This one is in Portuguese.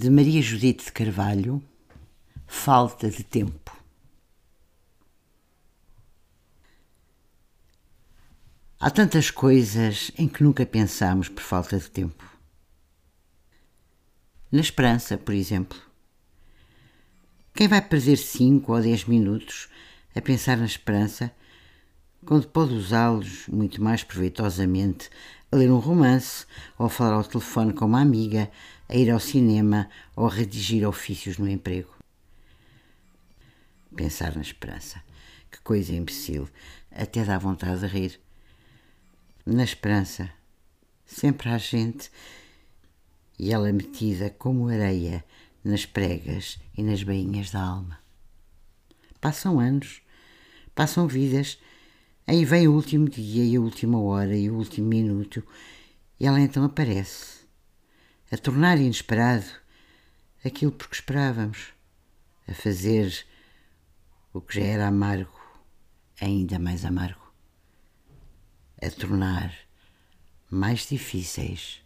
de Maria Judite de Carvalho, Falta de Tempo. Há tantas coisas em que nunca pensamos por falta de tempo. Na esperança, por exemplo. Quem vai perder cinco ou dez minutos a pensar na esperança, quando pode usá-los muito mais proveitosamente a ler um romance, ou a falar ao telefone com uma amiga, a ir ao cinema ou a redigir ofícios no emprego. Pensar na esperança. Que coisa imbecil. Até dá vontade de rir. Na esperança. Sempre há gente e ela metida como areia nas pregas e nas bainhas da alma. Passam anos, passam vidas Aí vem o último dia e a última hora e o último minuto, e ela então aparece, a tornar inesperado aquilo por que esperávamos, a fazer o que já era amargo, ainda mais amargo, a tornar mais difíceis